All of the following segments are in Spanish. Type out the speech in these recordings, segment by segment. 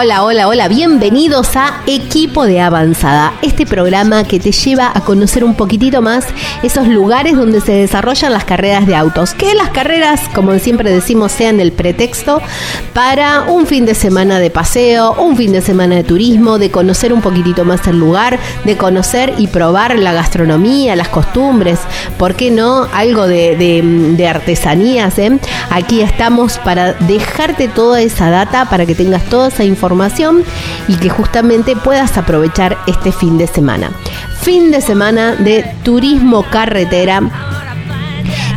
Hola, hola, hola, bienvenidos a Equipo de Avanzada, este programa que te lleva a conocer un poquitito más esos lugares donde se desarrollan las carreras de autos. Que las carreras, como siempre decimos, sean el pretexto para un fin de semana de paseo, un fin de semana de turismo, de conocer un poquitito más el lugar, de conocer y probar la gastronomía, las costumbres, ¿por qué no? Algo de, artesanías, ¿eh? Aquí estamos para dejarte toda esa data, para que tengas toda esa información y que justamente puedas aprovechar este fin de semana. Fin de semana de turismo carretera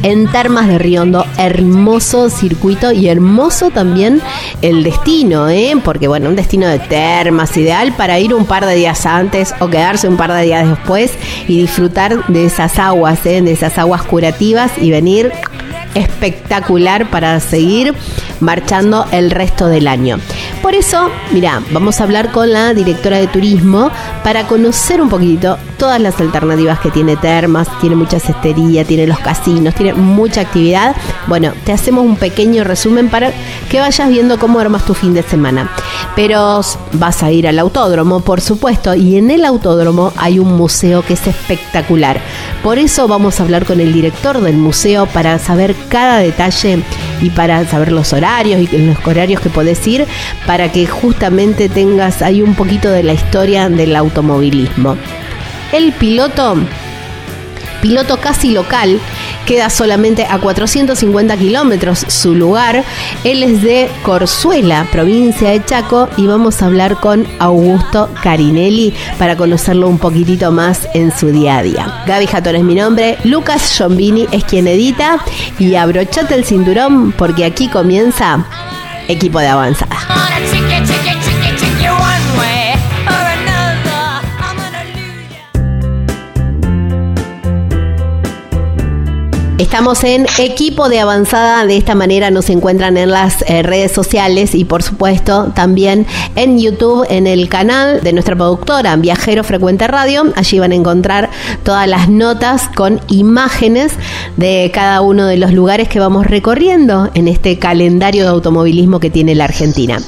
en Termas de Riondo. Hermoso circuito y hermoso también el destino, ¿eh? porque bueno, un destino de termas ideal para ir un par de días antes o quedarse un par de días después y disfrutar de esas aguas, ¿eh? de esas aguas curativas y venir espectacular para seguir marchando el resto del año. Por eso, mira, vamos a hablar con la directora de turismo para conocer un poquito todas las alternativas que tiene Termas, tiene mucha cestería, tiene los casinos, tiene mucha actividad. Bueno, te hacemos un pequeño resumen para que vayas viendo cómo armas tu fin de semana. Pero vas a ir al autódromo, por supuesto, y en el autódromo hay un museo que es espectacular. Por eso vamos a hablar con el director del museo para saber cada detalle y para saber los horarios y los horarios que podés ir para que justamente tengas ahí un poquito de la historia del automovilismo. El piloto piloto casi local, queda solamente a 450 kilómetros su lugar. Él es de Corzuela, provincia de Chaco, y vamos a hablar con Augusto Carinelli para conocerlo un poquitito más en su día a día. Gaby Jatón es mi nombre, Lucas Giombini es quien edita, y abrochate el cinturón porque aquí comienza Equipo de Avanzada. Estamos en equipo de avanzada, de esta manera nos encuentran en las eh, redes sociales y por supuesto también en YouTube, en el canal de nuestra productora Viajero Frecuente Radio. Allí van a encontrar todas las notas con imágenes de cada uno de los lugares que vamos recorriendo en este calendario de automovilismo que tiene la Argentina.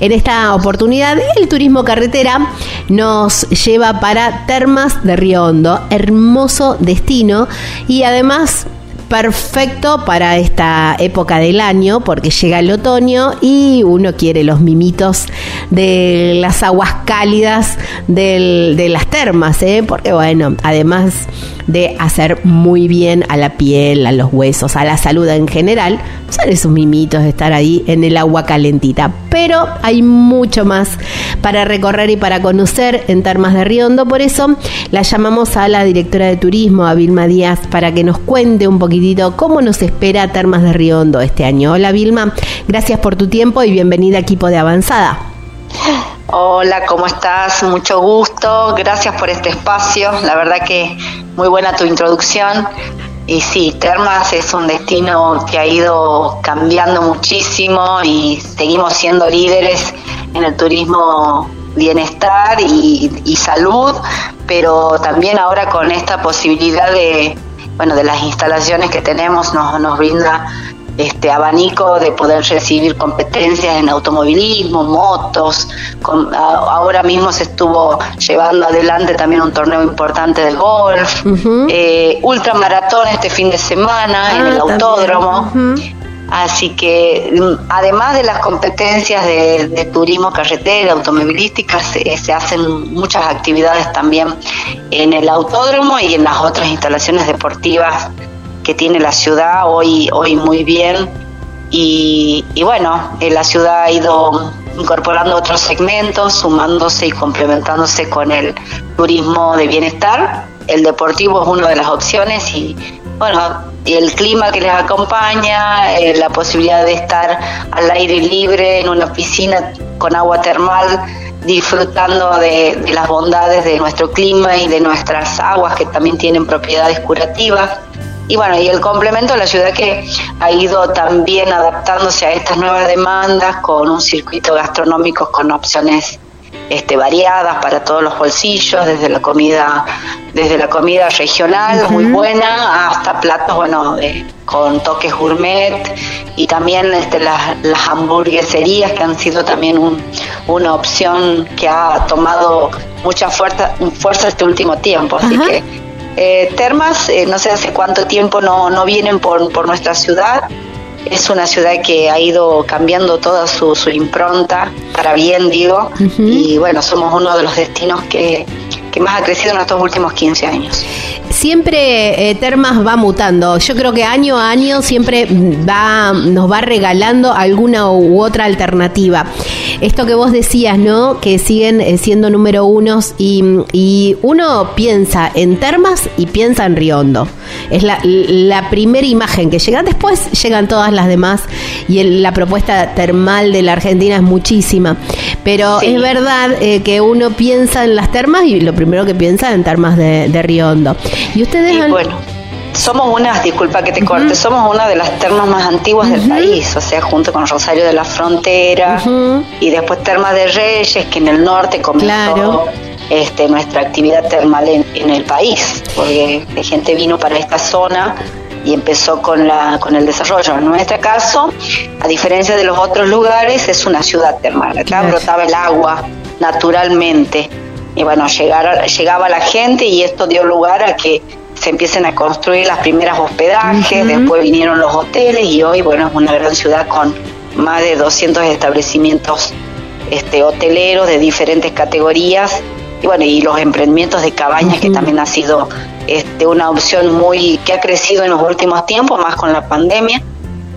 En esta oportunidad, el turismo carretera nos lleva para Termas de Río Hondo, hermoso destino y además perfecto para esta época del año porque llega el otoño y uno quiere los mimitos de las aguas cálidas de las termas, ¿eh? porque bueno, además de hacer muy bien a la piel, a los huesos, a la salud en general, son esos mimitos de estar ahí en el agua calentita. Pero hay mucho más para recorrer y para conocer en Termas de Riondo, por eso la llamamos a la directora de turismo, a Vilma Díaz, para que nos cuente un poquitito cómo nos espera Termas de Riondo este año. Hola Vilma, gracias por tu tiempo y bienvenida a equipo de avanzada. Hola, ¿cómo estás? Mucho gusto. Gracias por este espacio. La verdad que muy buena tu introducción. Y sí, Termas es un destino que ha ido cambiando muchísimo y seguimos siendo líderes en el turismo bienestar y, salud, pero también ahora con esta posibilidad de, bueno, de las instalaciones que tenemos nos, nos brinda este abanico de poder recibir competencias en automovilismo, motos. ahora mismo se estuvo llevando adelante también un torneo importante de golf, eh, ultramaratón este fin de semana en ah, el autódromo. Así que mm, además de las competencias de, turismo carretera, automovilística, se, se, hacen muchas actividades también en el autódromo y en las otras instalaciones deportivas que tiene la ciudad hoy, hoy muy bien. Y, bueno, eh, la ciudad ha ido incorporando otros segmentos, sumándose y complementándose con el turismo de bienestar. El deportivo es una de las opciones y bueno, el clima que les acompaña, eh, la posibilidad de estar al aire libre en una piscina con agua termal, disfrutando de, de las bondades de nuestro clima y de nuestras aguas que también tienen propiedades curativas. Y bueno, y el complemento de la ciudad que ha ido también adaptándose a estas nuevas demandas con un circuito gastronómico con opciones este, variadas para todos los bolsillos, desde la comida, desde la comida regional muy buena hasta platos bueno con toques gourmet y también este, las, las hamburgueserías que han sido también un, una opción que ha tomado mucha fuerza, fuerza este último tiempo, así que eh, termas, eh, no sé hace cuánto tiempo no, no vienen por, por nuestra ciudad. Es una ciudad que ha ido cambiando toda su, su impronta, para bien digo, y bueno, somos uno de los destinos que, que más ha crecido en estos últimos 15 años siempre eh, Termas va mutando. Yo creo que año a año siempre va, nos va regalando alguna u otra alternativa. Esto que vos decías, ¿no? Que siguen eh, siendo número unos y, y, uno piensa en Termas y piensa en Riondo. Es la, la primera imagen que llega. Después llegan todas las demás y la propuesta termal de la Argentina es muchísima. Pero es verdad eh, que uno piensa en las termas y lo primero que piensa en termas de, de Riondo. Y ustedes bueno, somos una, disculpa que te corte, somos una de las termas más antiguas del país, o sea, junto con Rosario de la Frontera y después Termas de Reyes, que en el norte comenzó este, nuestra actividad termal en, el país, porque la gente vino para esta zona y empezó con, la, con el desarrollo. En nuestro caso, a diferencia de los otros lugares, es una ciudad termal. Acá brotaba el agua naturalmente. Y bueno, llegar, llegaba la gente y esto dio lugar a que se empiecen a construir las primeras hospedajes, después vinieron los hoteles y hoy, bueno, es una gran ciudad con más de 200 establecimientos este, hoteleros de diferentes categorías y bueno, y los emprendimientos de cabañas que también ha sido este, una opción muy que ha crecido en los últimos tiempos, más con la pandemia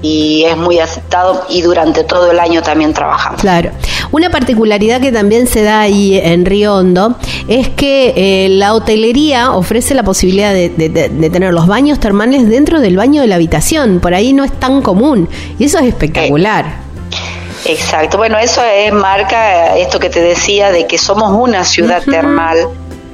y es muy aceptado y durante todo el año también trabajamos. Claro. Una particularidad que también se da ahí en Río Hondo es que eh, la hotelería ofrece la posibilidad de, tener los baños termales dentro del baño de la habitación. Por ahí no es tan común y eso es espectacular. Eh, exacto. Bueno, eso es marca esto que te decía de que somos una ciudad termal.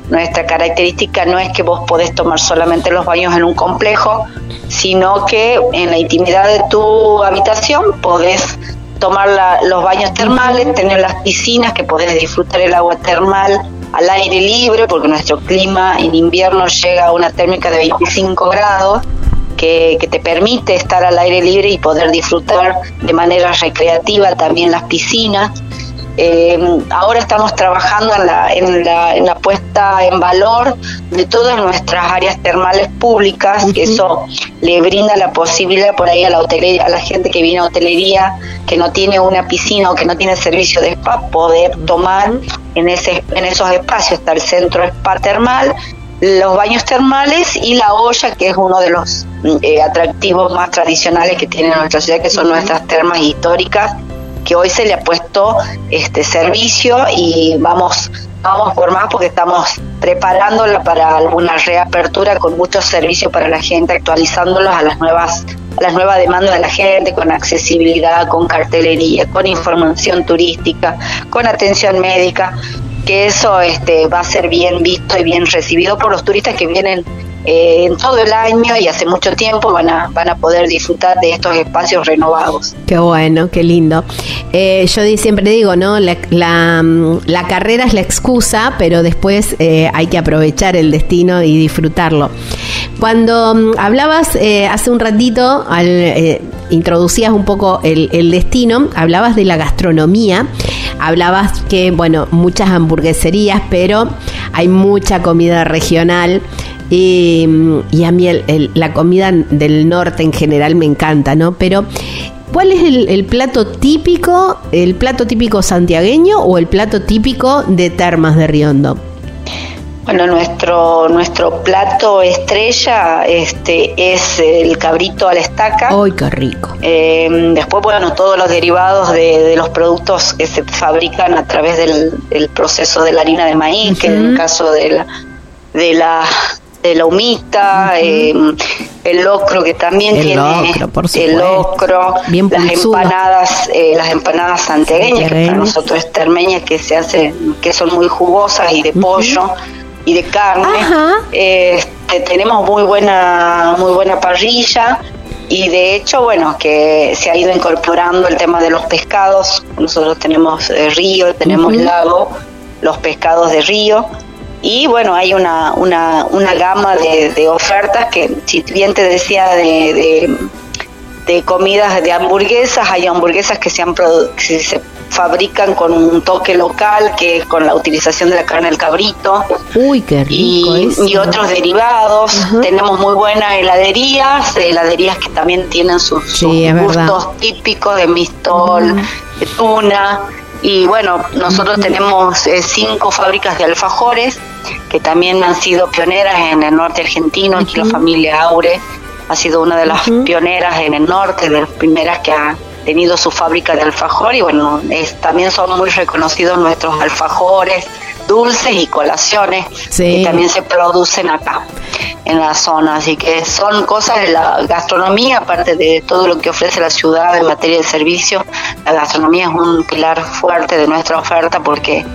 Nuestra característica no es que vos podés tomar solamente los baños en un complejo, sino que en la intimidad de tu habitación podés tomar los baños termales, tener las piscinas que podés disfrutar el agua termal al aire libre, porque nuestro clima en invierno llega a una térmica de 25 grados, que, que, te permite estar al aire libre y poder disfrutar de manera recreativa también las piscinas. Eh, ahora estamos trabajando en la, en, la, en la puesta en valor de todas nuestras áreas termales públicas, que eso le brinda la posibilidad por ahí a la hotelería, a la gente que viene a hotelería, que no tiene una piscina o que no tiene servicio de spa, poder tomar en, ese, en esos espacios. Está el centro spa termal, los baños termales y la olla, que es uno de los eh, atractivos más tradicionales que tiene nuestra ciudad, que son nuestras termas históricas que hoy se le ha puesto este servicio y vamos vamos por más porque estamos preparándola para alguna reapertura con muchos servicios para la gente, actualizándolos a las nuevas a las nuevas demandas de la gente, con accesibilidad, con cartelería, con información turística, con atención médica, que eso este, va a ser bien visto y bien recibido por los turistas que vienen eh, en todo el año y hace mucho tiempo van a, van a poder disfrutar de estos espacios renovados. Qué bueno, qué lindo. Eh, yo siempre digo, ¿no? La, la, carrera es la excusa, pero después eh, hay que aprovechar el destino y disfrutarlo. Cuando mm, hablabas hace un ratito, al, introducías un poco el, el destino, hablabas de la gastronomía, hablabas que, bueno, muchas hamburgueserías, pero hay mucha comida regional. Y, y a mí el- el- la comida del norte en general me encanta, ¿no? Pero, ¿cuál es el, el plato típico, el plato típico santiagueño o el plato típico de Termas de Riondo? Bueno, nuestro nuestro plato estrella este es el cabrito a la estaca. ¡Ay, qué rico! Eh, después, bueno, todos los derivados de, de los productos que se fabrican a través del, del proceso de la harina de maíz, que en el caso de la, de la, de la humita, eh, el locro que también El tiene locro, por el locro, Bien las empanadas, eh, las empanadas santiagueñas, que para nosotros es termeñas que se hacen, que son muy jugosas y de pollo y de carne. Este, tenemos muy buena, muy buena parrilla y de hecho, bueno, que se ha ido incorporando el tema de los pescados. Nosotros tenemos eh, río, tenemos lago, los pescados de río. Y bueno, hay una, una, una gama de, de ofertas que, si bien te decía de, de, de comidas de hamburguesas, hay hamburguesas que se, han que se fabrican con un toque local, que es con la utilización de la carne del cabrito ¡Uy, qué rico! y, eso. y otros derivados. Tenemos muy buenas heladerías, heladerías que también tienen sus, verdad. gustos típicos de mistol, de tuna. Y bueno, nosotros tenemos eh, cinco fábricas de alfajores que también han sido pioneras en el norte argentino. Aquí la familia Aure ha sido una de las pioneras en el norte, de las primeras que ha tenido su fábrica de alfajor y bueno, es- también son muy reconocidos nuestros alfajores dulces y colaciones Sí. que también se producen acá en la zona, así que son cosas de la gastronomía, aparte de todo lo que ofrece la ciudad en materia de servicio, la gastronomía es un pilar fuerte de nuestra oferta porque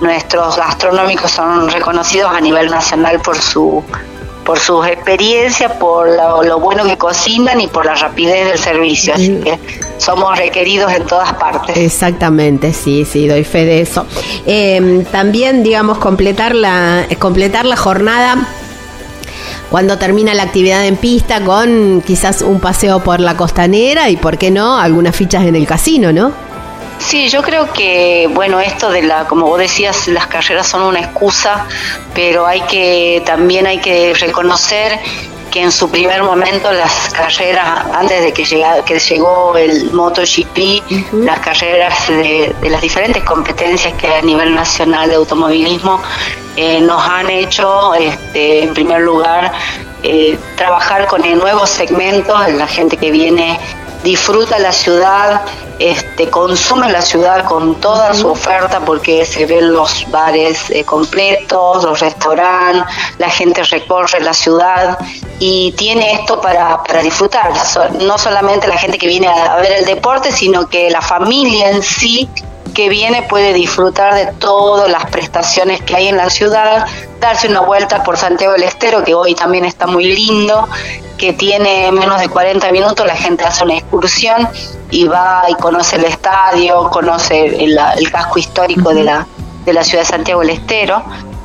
nuestros gastronómicos son reconocidos a nivel nacional por su por sus experiencias, por lo, lo bueno que cocinan y por la rapidez del servicio, así Mm. que somos requeridos en todas partes. Exactamente, sí, sí, doy fe de eso. Eh, también, digamos, completar la, completar la jornada cuando termina la actividad en pista con quizás un paseo por la costanera y, ¿por qué no?, algunas fichas en el casino, ¿no? Sí, yo creo que, bueno, esto de la, como vos decías, las carreras son una excusa, pero hay que, también hay que reconocer que en su primer momento las carreras, antes de que, llega, que llegó el MotoGP, las carreras de, de las diferentes competencias que hay a nivel nacional de automovilismo eh, nos han hecho, este, en primer lugar, eh, trabajar con el nuevos segmentos, la gente que viene disfruta la ciudad, este, consume la ciudad con toda su oferta porque se ven los bares eh, completos, los restaurantes, la gente recorre la ciudad y tiene esto para, para disfrutar. No solamente la gente que viene a ver el deporte, sino que la familia en sí que viene puede disfrutar de todas las prestaciones que hay en la ciudad, darse una vuelta por Santiago del Estero, que hoy también está muy lindo, que tiene menos de 40 minutos, la gente hace una excursión y va y conoce el estadio, conoce el, casco histórico de, la, de la ciudad de Santiago del Estero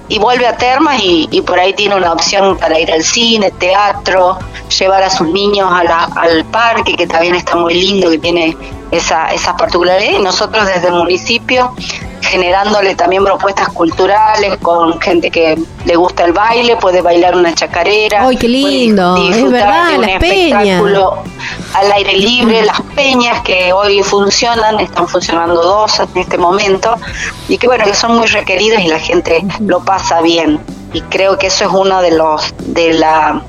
y vuelve a Termas y, por ahí tiene una opción para ir al cine, teatro, llevar a sus niños al parque, que también está muy lindo, que tiene esa, esas particularidades. Y nosotros desde el municipio generándole también propuestas culturales con gente que le gusta el baile, puede bailar una chacarera. ¡Ay, qué lindo! Es disfrutar verdad, de un las peñas. espectáculo al aire libre, las peñas que hoy funcionan, están funcionando dos en este momento, y que bueno, que son muy requeridas y la gente lo pasa bien. Y creo que eso es uno de los, de la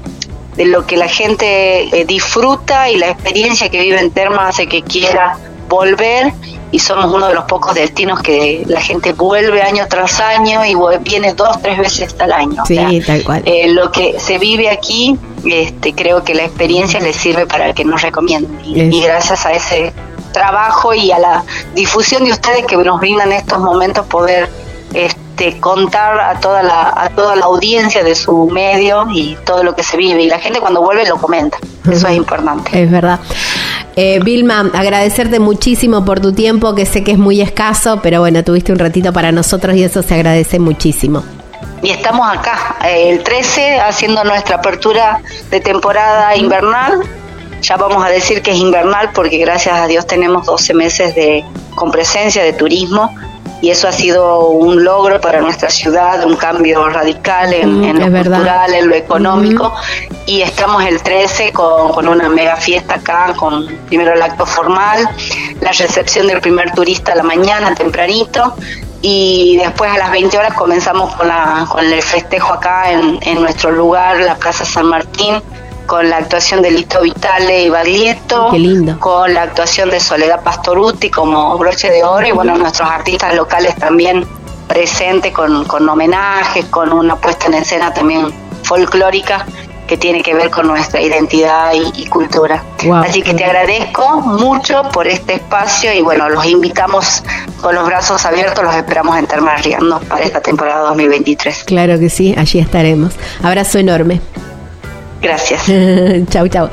de lo que la gente eh, disfruta y la experiencia que vive en Terma hace que quiera volver y somos uno de los pocos destinos que la gente vuelve año tras año y viene dos, tres veces al año. O Sí, sea, tal cual. eh, lo que se vive aquí, este, creo que la experiencia les sirve para que nos recomienden. Y, y gracias a ese trabajo y a la difusión de ustedes que nos brindan estos momentos poder este, contar a toda la a toda la audiencia de su medio y todo lo que se vive y la gente cuando vuelve lo comenta eso es importante Es verdad. Eh, Vilma, agradecerte muchísimo por tu tiempo, que sé que es muy escaso, pero bueno, tuviste un ratito para nosotros y eso se agradece muchísimo. y estamos acá, eh, el 13, haciendo nuestra apertura de temporada invernal. Ya vamos a decir que es invernal porque gracias a Dios tenemos 12 meses de, con presencia de turismo y eso ha sido un logro para nuestra ciudad, un cambio radical en, en lo cultural, en lo económico. Y estamos el 13 con, con, una mega fiesta acá, con primero el acto formal, la recepción del primer turista a la mañana, tempranito, y después a las 20 horas comenzamos con, la, con el festejo acá en, en nuestro lugar, la Plaza San Martín con la actuación de Lito Vitale y Baglietto, con la actuación de Soledad Pastoruti como broche de oro y bueno, nuestros artistas locales también presentes con, con homenajes, con una puesta en escena también folclórica que tiene que ver con nuestra identidad y, cultura. Así que te agradezco mucho por este espacio y bueno, los invitamos con los brazos abiertos, los esperamos en Termas Riendo para esta temporada 2023. Claro que sí, allí estaremos. Abrazo enorme. Gracias. chau, chau.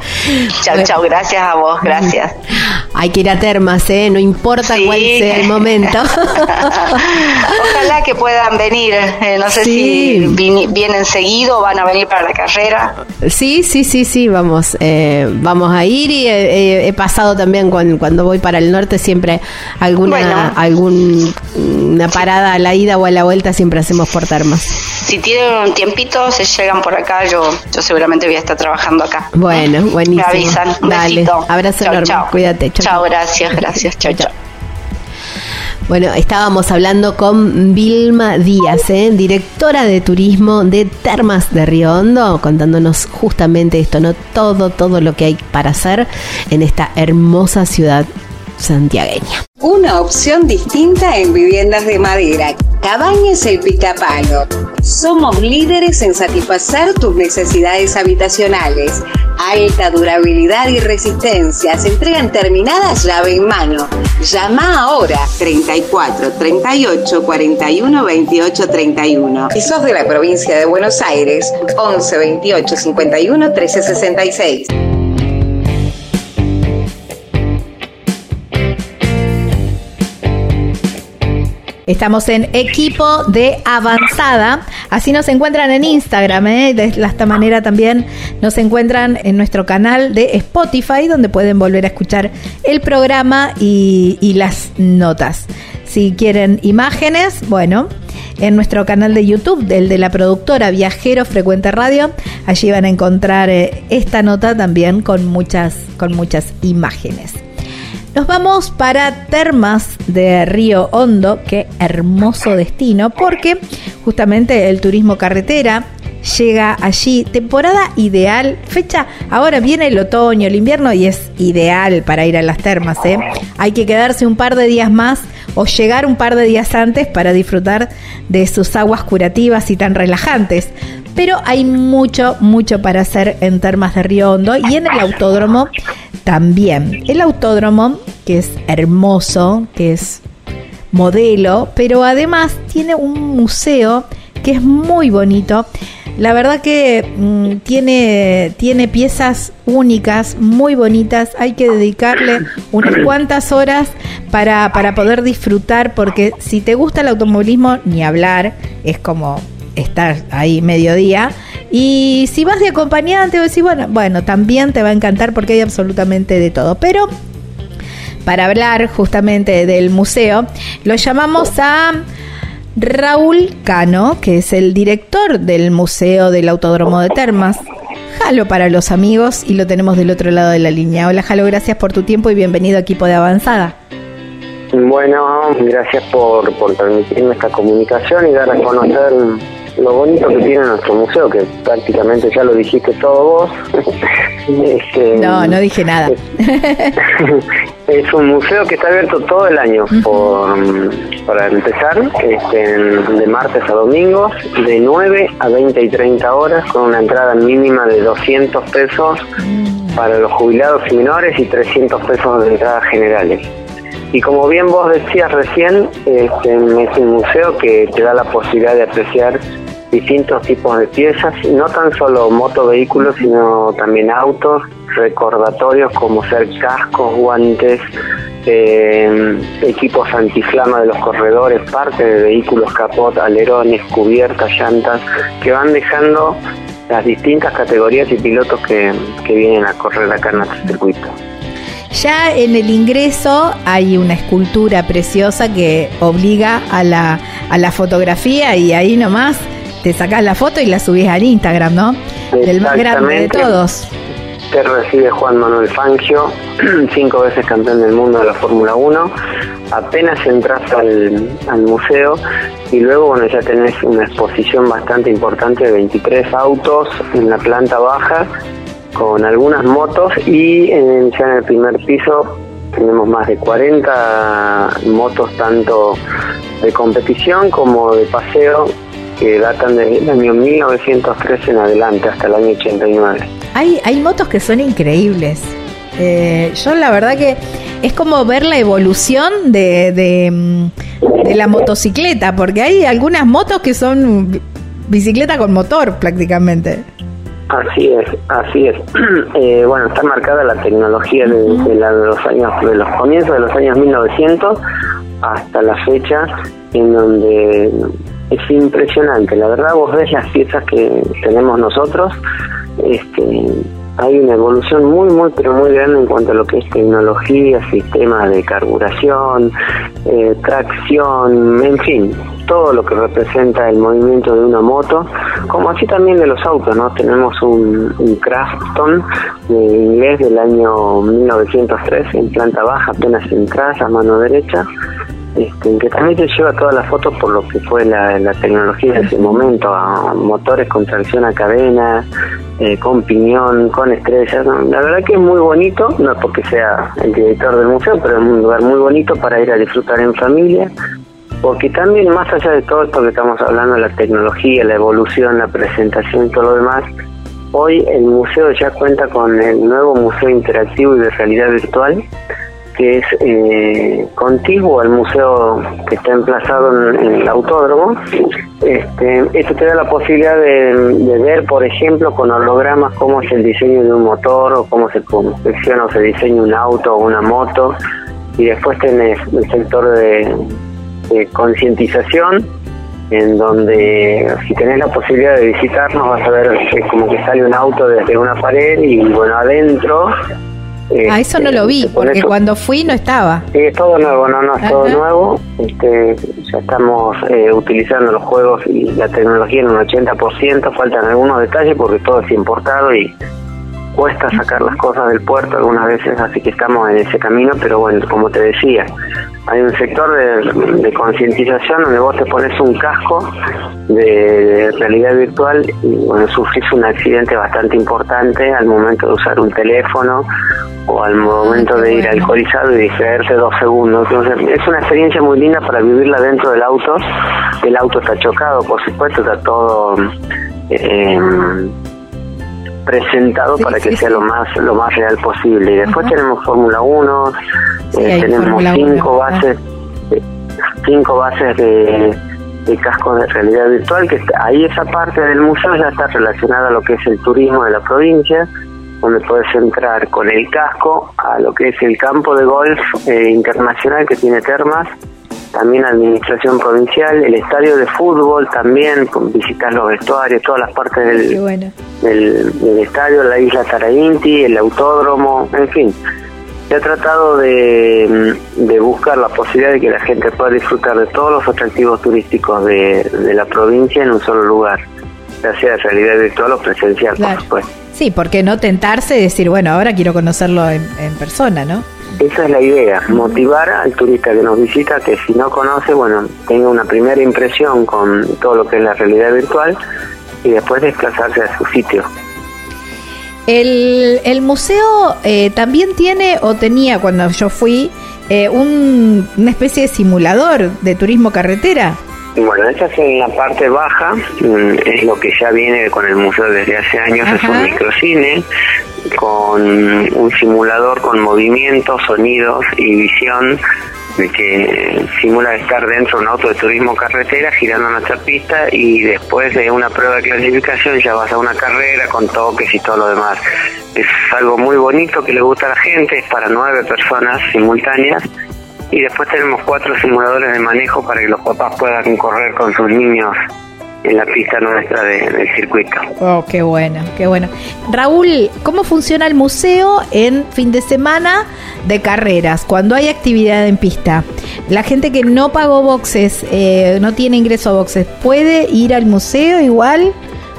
Chau, chau. Gracias a vos. Gracias. Hay que ir a termas, ¿eh? No importa cuál sea el momento. Ojalá que puedan venir. Eh, no sé si vienen seguido o van a venir para la carrera. Sí, sí, sí, sí. Vamos, eh, vamos a ir y he, pasado también cuando, voy para el norte siempre alguna, alguna parada a la ida o a la vuelta siempre hacemos por termas. Si tienen un tiempito, se llegan por acá. Yo, yo seguramente voy está trabajando acá. Bueno, buenísimo. Me avisan. Un Dale. Abrazo enorme. Cuídate. Chao, gracias, gracias. Chao, chao. Bueno, estábamos hablando con Vilma Díaz, ¿eh? directora de turismo de Termas de Río Hondo, contándonos justamente esto, ¿no? Todo, todo lo que hay para hacer en esta hermosa ciudad santiagueña. Una opción distinta en viviendas de madera. Cabañas El Picapalo. Somos líderes en satisfacer tus necesidades habitacionales. Alta durabilidad y resistencia. Se entregan terminadas llave en mano. Llama ahora 34 38 41 28 31. Si sos de la provincia de Buenos Aires, 11 28 51 13 66. Estamos en equipo de avanzada. Así nos encuentran en Instagram. ¿eh? De esta manera también nos encuentran en nuestro canal de Spotify, donde pueden volver a escuchar el programa y, las notas. Si quieren imágenes, bueno, en nuestro canal de YouTube, del de la productora Viajero Frecuente Radio. Allí van a encontrar eh, esta nota también con muchas, con muchas imágenes. Nos vamos para Termas de Río Hondo, qué hermoso destino, porque justamente el turismo carretera llega allí, temporada ideal, fecha, ahora viene el otoño, el invierno y es ideal para ir a las termas, ¿eh? Hay que quedarse un par de días más o llegar un par de días antes para disfrutar de sus aguas curativas y tan relajantes. Pero hay mucho, mucho para hacer en Termas de Río Hondo y en el autódromo también. El autódromo, que es hermoso, que es modelo, pero además tiene un museo que es muy bonito. La verdad que mm, tiene, tiene piezas únicas, muy bonitas. Hay que dedicarle unas cuantas horas para, para poder disfrutar, porque si te gusta el automovilismo, ni hablar, es como estar ahí mediodía. Y si vas de acompañante, decís, bueno, bueno, también te va a encantar porque hay absolutamente de todo. Pero para hablar justamente del museo, lo llamamos a Raúl Cano, que es el director del Museo del Autódromo de Termas. Jalo para los amigos y lo tenemos del otro lado de la línea. Hola Jalo, gracias por tu tiempo y bienvenido a equipo de avanzada. Bueno, gracias por, por permitirme esta comunicación y dar a conocer lo bonito que tiene nuestro museo, que prácticamente ya lo dijiste todo vos. Este, no, no dije nada. Es, un museo que está abierto todo el año, por, para empezar, este, de martes a domingos, de 9 a 20 y 30 horas, con una entrada mínima de 200 pesos mm. para los jubilados y menores y 300 pesos de entradas generales. Y como bien vos decías recién, este, es un museo que te da la posibilidad de apreciar distintos tipos de piezas, no tan solo motovehículos, sino también autos, recordatorios como ser cascos, guantes, eh, equipos antiflama de los corredores, parte de vehículos capot, alerones, cubiertas, llantas, que van dejando las distintas categorías y pilotos que, que vienen a correr acá en nuestro circuito. Ya en el ingreso hay una escultura preciosa que obliga a la, a la fotografía y ahí nomás te sacás la foto y la subís al Instagram, ¿no? Del más grande de todos. Te recibe Juan Manuel Fangio, cinco veces campeón del mundo de la Fórmula 1. Apenas entras al, al museo y luego bueno ya tenés una exposición bastante importante de 23 autos en la planta baja con algunas motos y en, ya en el primer piso tenemos más de 40 motos tanto de competición como de paseo que datan del año 1913 en adelante hasta el año 89. Hay, hay motos que son increíbles. Eh, yo la verdad que es como ver la evolución de, de, mm, de la motocicleta, porque hay algunas motos que son bicicleta con motor prácticamente. Así es, así es. Eh, bueno, está marcada la tecnología de, de la- de los años, de los comienzos de los años 1900 hasta la fecha en donde es impresionante. La verdad, vos ves las piezas que tenemos nosotros, este, hay una evolución muy, muy, pero muy grande en cuanto a lo que es tecnología, sistemas de carburación, eh, tracción, en fin, todo lo que representa el movimiento de una moto, como así también de los autos, ¿no? Tenemos un, un Crafton de inglés del año 1903 en planta baja, apenas entras a mano derecha, este, que también te lleva todas las fotos por lo que fue la, tecnología de ese momento, motores con tracción a cadena, eh, con piñón, con estrellas. La verdad que es muy bonito, no es porque sea el director del museo, pero es un lugar muy bonito para ir a disfrutar en familia, porque también más allá de todo esto que estamos hablando, la tecnología, la evolución, la presentación y todo lo demás, hoy el museo ya cuenta con el nuevo museo interactivo y de realidad virtual, que es eh, contiguo al museo que está emplazado en, el autódromo. Este, esto te da la posibilidad de, ver, por ejemplo, con hologramas cómo es el diseño de un motor o cómo se confecciona o se diseña un auto o una moto. Y después tenés el sector de, de concientización, en donde si tenés la posibilidad de visitarnos vas a ver que como que sale un auto desde una pared y bueno, adentro Ah, eso no lo vi, porque cuando fui no estaba. Sí, es todo nuevo, no, no, es todo nuevo. Este, ya estamos eh, utilizando los juegos y la tecnología en un 80%, faltan algunos detalles porque todo es importado y cuesta sacar las cosas del puerto algunas veces, así que estamos en ese camino, pero bueno, como te decía, hay un sector de, de concientización donde vos te pones un casco de, realidad virtual y bueno, sufrís un accidente bastante importante al momento de usar un teléfono o al momento qué de ir alcoholizado y distraerse dos segundos. Entonces, es una experiencia muy linda para vivirla dentro del auto. El auto está chocado, por supuesto, está todo eh, presentado Sí, para que sí, sea lo más lo más real posible. Y después tenemos Fórmula 1, Sí, eh, tenemos cinco 1, bases eh, cinco bases de, de cascos de realidad virtual que está- ahí esa parte del museo ya está relacionada a lo que es el turismo de la provincia donde puedes entrar con el casco a lo que es el campo de golf eh, internacional que tiene termas también administración provincial, el estadio de fútbol también, visitar los vestuarios, todas las partes del, bueno. del, del estadio, la isla Tarainti, el autódromo, en fin. Se ha tratado de, de buscar la posibilidad de que la gente pueda disfrutar de todos los atractivos turísticos de, de la provincia en un solo lugar, ya sea realidad virtual o presencial, Claro. por supuesto. Sí, porque no tentarse y decir, bueno, ahora quiero conocerlo en, en persona, ¿no? Esa es la idea, motivar al turista que nos visita que si no conoce, bueno, tenga una primera impresión con todo lo que es la realidad virtual y después desplazarse a su sitio. El, el museo eh, también tiene, o tenía cuando yo fui, eh, un- una especie de simulador de turismo carretera. Bueno, esa es en la parte baja, mm, es lo que ya viene con el museo desde hace años, es un microcine con un simulador con movimientos, sonidos y visión que simula estar dentro de un auto de turismo carretera girando nuestra pista y después de una prueba de clasificación ya vas a una carrera con toques y todo lo demás. Es algo muy bonito que le gusta a la gente, es para nueve personas simultáneas y después tenemos cuatro simuladores de manejo para que los papás puedan correr con sus niños en la pista nuestra del circuito. Oh, qué bueno, qué bueno. Raúl, ¿cómo funciona el museo en fin de semana de carreras, cuando hay actividad en pista? La gente que no pagó boxes, eh, no tiene ingreso a boxes, ¿puede ir al museo igual?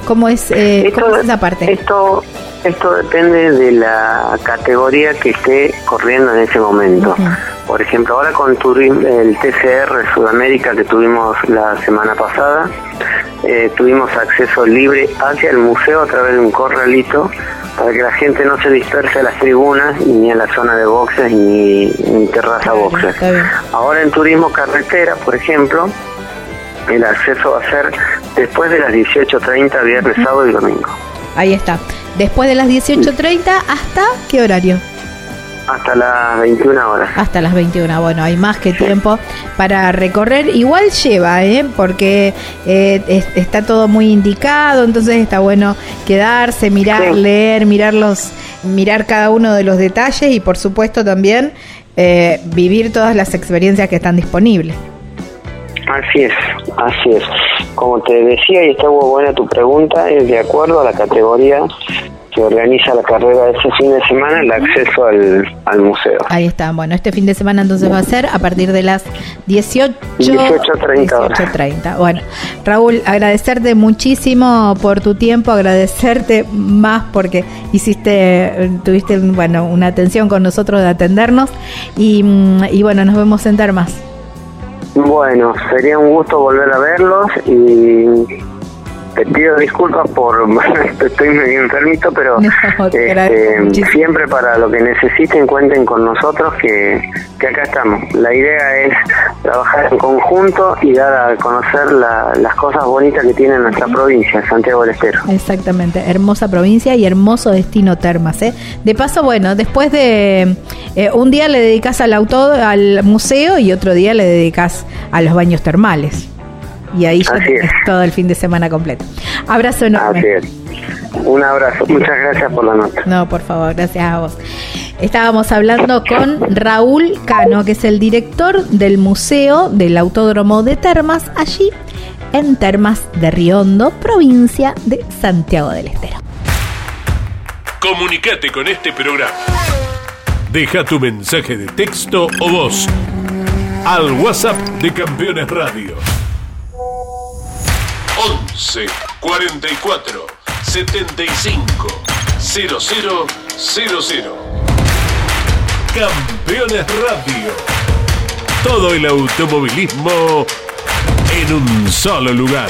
¿Cómo es, eh, ¿cómo es esa parte? Esto, esto depende de la categoría que esté corriendo en ese momento. Por ejemplo, ahora con el TCR Sudamérica que tuvimos la semana pasada, eh, tuvimos acceso libre hacia el museo a través de un corralito para que la gente no se disperse a las tribunas ni a la zona de boxes ni, ni terraza boxes. Ahora en turismo carretera, por ejemplo, el acceso va a ser después de las 18.30 viernes, sábado y domingo. Ahí está. Después de las 18.30 hasta qué horario? Hasta las 21 horas. Hasta las 21, bueno, hay más que tiempo para recorrer. Igual lleva, ¿eh? porque eh, está todo muy indicado, entonces está bueno quedarse, mirar, leer, mirarlos, mirar cada uno de los detalles y por supuesto también eh, vivir todas las experiencias que están disponibles. Así es, así es. Como te decía, y está muy buena tu pregunta, es de acuerdo a la categoría que organiza la carrera ese fin de semana el acceso al, museo. Ahí está, bueno, este fin de semana entonces va a ser a partir de las 18... 18.30 18.30. Bueno, Raúl, agradecerte muchísimo por tu tiempo, agradecerte más porque hiciste, tuviste, bueno, una atención con nosotros de atendernos y, y bueno, nos vemos en Termas. Bueno, sería un gusto volver a verlos y te pido disculpas por estoy medio enfermito pero este, siempre para lo que necesiten cuenten con nosotros que, que, acá estamos. La idea es trabajar en conjunto y dar a conocer las cosas bonitas que tiene nuestra provincia Santiago del Estero. Exactamente hermosa provincia y hermoso destino termas ¿eh? de paso bueno después de eh, un día le dedicas al auto al museo y otro día le dedicas a los baños termales y ahí ya tienes todo el fin de semana completo. Abrazo enorme. Un abrazo, muchas gracias por la nota. No, por favor, gracias a vos. Estábamos hablando con Raúl Cano, que es el director del Museo del Autódromo de Termas, allí en Termas de Riondo, provincia de Santiago del Estero. Comunicate con este programa. Deja tu mensaje de texto o voz al WhatsApp de Campeones Radio 11 44 75 00 00. Campeones Radio. Todo el automovilismo en un solo lugar.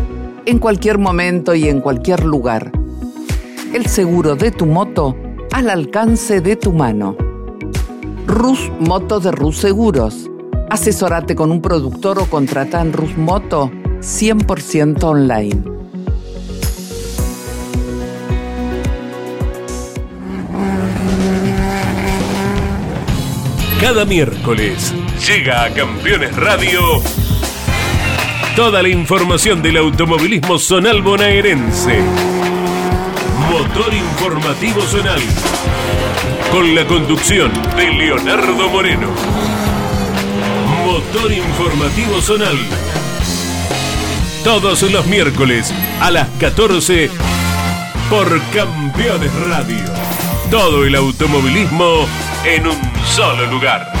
en cualquier momento y en cualquier lugar. El seguro de tu moto al alcance de tu mano. Rus Moto de Rus Seguros. Asesorate con un productor o contrata en Rus Moto 100% online. Cada miércoles llega a Campeones Radio Toda la información del automovilismo zonal bonaerense. Motor Informativo Zonal. Con la conducción de Leonardo Moreno. Motor Informativo Zonal. Todos los miércoles a las 14 por Campeones Radio. Todo el automovilismo en un solo lugar.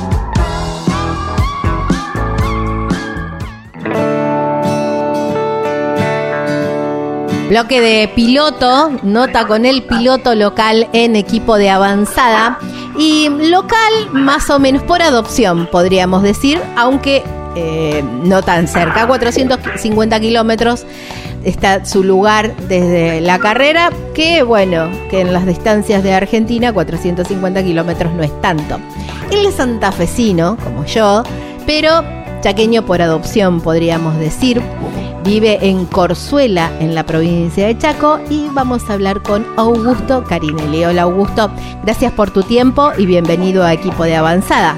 Bloque de piloto, nota con el piloto local en equipo de avanzada y local más o menos por adopción, podríamos decir, aunque eh, no tan cerca, 450 kilómetros está su lugar desde la carrera, que bueno, que en las distancias de Argentina 450 kilómetros no es tanto. Él es santafesino, como yo, pero chaqueño por adopción, podríamos decir. Vive en Corzuela, en la provincia de Chaco, y vamos a hablar con Augusto Carinelli. Hola Augusto, gracias por tu tiempo y bienvenido a Equipo de Avanzada.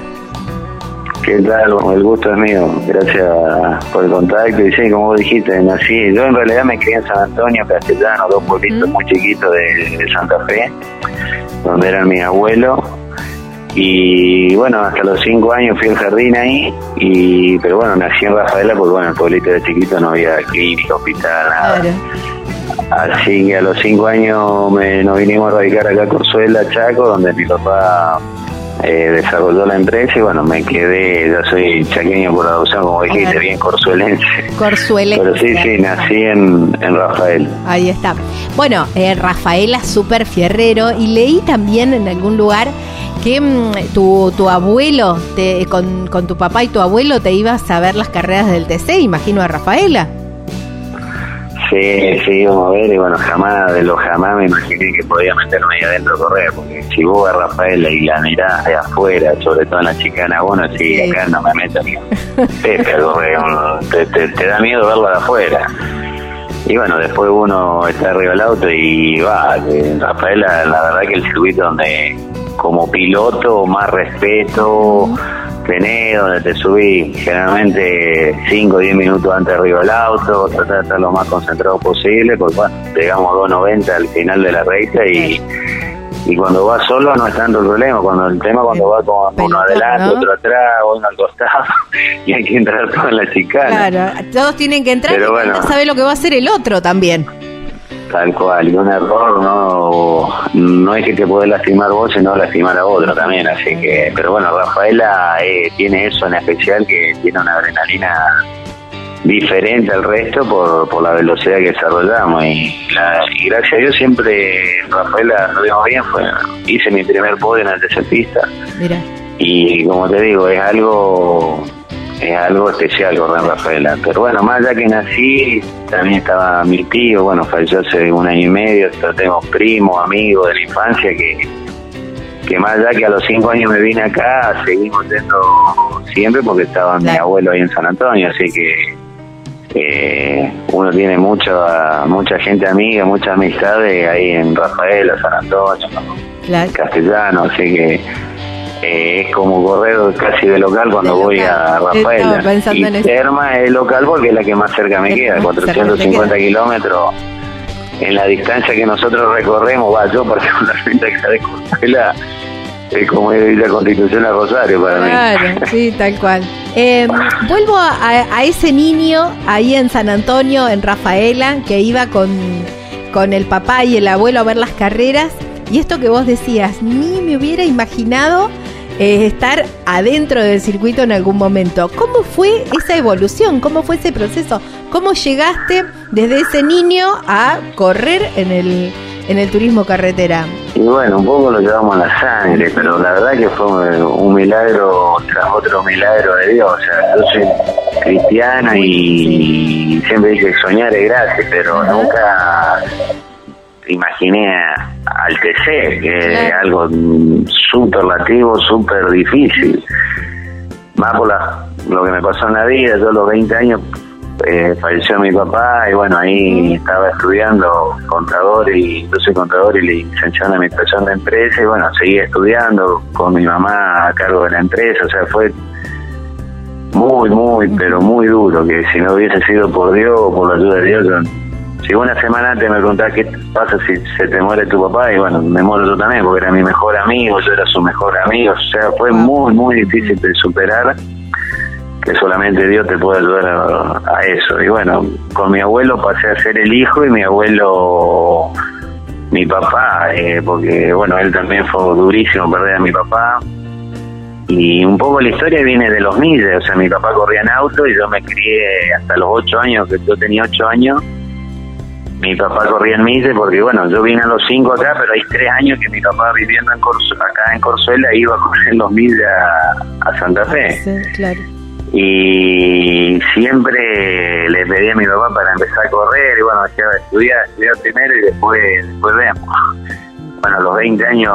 ¿Qué tal? El gusto es mío. Gracias por el contacto. Y sí, como vos dijiste, nací. Yo en realidad me crié en San Antonio, Castellano, dos pueblitos muy chiquitos de, de Santa Fe, donde era mi abuelo y bueno, hasta los cinco años fui al jardín ahí, y pero bueno, nací en Rafaela porque bueno, el pueblito de chiquito no había clínica, hospital, nada. Así que a los cinco años me, nos vinimos a radicar acá a Corzuela, Chaco, donde mi papá eh, desarrolló la empresa y bueno, me quedé, yo soy chaqueño por adopción, como dijiste, bien corzuelense. Corzuelense. Pero sí, sí, nací en, en Rafael. Ahí está. Bueno, eh, Rafaela súper fierrero y leí también en algún lugar que mm, tu, tu abuelo, te, con, con tu papá y tu abuelo te ibas a ver las carreras del TC, imagino a Rafaela. Sí, sí, íbamos a ver y bueno, jamás de lo jamás me imaginé que podía meterme ahí adentro a correr, porque si vos a Rafaela y la mirás de afuera, sobre todo en la chicana, bueno, sí, acá no me meto ni te, te, te da miedo verlo de afuera. Y bueno, después uno está arriba del auto y va, Rafaela la verdad que el circuito donde como piloto más respeto tenés, donde te subís generalmente 5 o 10 minutos antes arriba del auto, tratar de estar lo más concentrado posible, porque bueno, llegamos a 2.90 al final de la recta y, y cuando vas solo no es tanto el problema, cuando el tema cuando va con uno adelante, ¿no? otro atrás, uno al costado y hay que entrar en la chicana. Claro, todos tienen que entrar Pero y bueno. sabe lo que va a hacer el otro también. Tal cual, y un error no, no es que te podés lastimar vos, sino lastimar a otro también, así que, pero bueno, Rafaela eh, tiene eso en especial, que tiene una adrenalina diferente al resto por, por la velocidad que desarrollamos, y, la- y gracias a Dios siempre Rafaela lo vimos bien, fue, hice mi primer podio en el Mira. y como te digo, es algo es algo especial correr en Rafaela. Pero bueno, más allá que nací, también estaba mi tío, bueno, falleció hace un año y medio, pero tengo primos, amigos de la infancia que, que más allá que a los cinco años me vine acá, seguimos yendo siempre porque estaba mi abuelo ahí en San Antonio, así que eh, uno tiene mucha mucha gente amiga, muchas amistades ahí en Rafaela, San Antonio, Claro. castellano, así que eh, es como correr casi de local cuando De voy local. a Rafaela. Y en. Terma es local porque es la que más cerca me la queda, que más cerca te 450 queda. kilómetros. En la distancia que nosotros recorremos, va, yo particularmente acá de Cortela, es como ir de Villa Constitución a Rosario para mí. Claro, sí, tal cual. Eh, vuelvo a, a ese niño ahí en San Antonio, en Rafaela, que iba con, con el papá y el abuelo a ver las carreras. Y esto que vos decías, ni me hubiera imaginado eh, estar adentro del circuito en algún momento. ¿Cómo fue esa evolución? ¿Cómo fue ese proceso? ¿Cómo llegaste desde ese niño a correr en el, en el turismo carretera? Y bueno, un poco lo llevamos a la sangre, pero la verdad que fue un milagro tras otro milagro de Dios. O sea, yo soy cristiana y siempre dije que soñar es gratis, pero nunca imaginé al TC, que es algo superlativo, súper difícil. Más por la, lo que me pasó en la vida, yo a los 20 años eh, falleció mi papá y bueno, ahí estaba estudiando contador y yo soy contador y licenciado en administración de empresa y bueno, seguía estudiando con mi mamá a cargo de la empresa, o sea, fue muy, muy, pero muy duro, que si no hubiese sido por Dios o por la ayuda de Dios, si una semana antes me preguntaba qué pasa si se te muere tu papá, y bueno, me muero yo también, porque era mi mejor amigo, yo era su mejor amigo, o sea, fue muy, muy difícil de superar, que solamente Dios te puede ayudar a, eso. Y bueno, con mi abuelo pasé a ser el hijo y mi abuelo, mi papá, eh, porque bueno, él también fue durísimo perder a mi papá. Y un poco la historia viene de los miles, o sea, mi papá corría en auto y yo me crié hasta los ocho años, que yo tenía ocho años mi papá corría en Mise porque, bueno, yo vine a los cinco acá, pero hay tres años que mi papá viviendo en acá en Corzuela iba a correr los Mise a, Santa Fe. Sí, claro. Y siempre le pedí a mi papá para empezar a correr y, bueno, decía, estudiar, estudiar primero y después, después vemos. Bueno, a los 20 años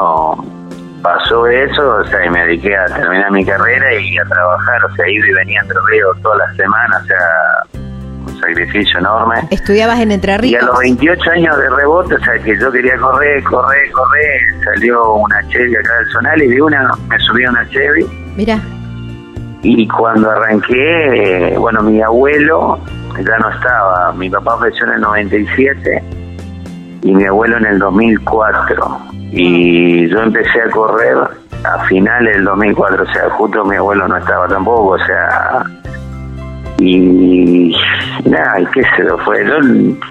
pasó eso, o sea, y me dediqué a terminar mi carrera y a trabajar, o sea, iba y venía entre ríos todas las semanas, o sea, sacrificio enorme. ¿Estudiabas en Entre Ríos? Y a los 28 años de rebote, o sea, que yo quería correr, correr, correr, salió una Chevy acá del Zonal y de una me subí a una Chevy. Mira. Y cuando arranqué, bueno, mi abuelo ya no estaba, mi papá falleció en el 97 y mi abuelo en el 2004. Y yo empecé a correr a finales del 2004, o sea, justo mi abuelo no estaba tampoco, o sea, y nada, y qué se lo fue. Yo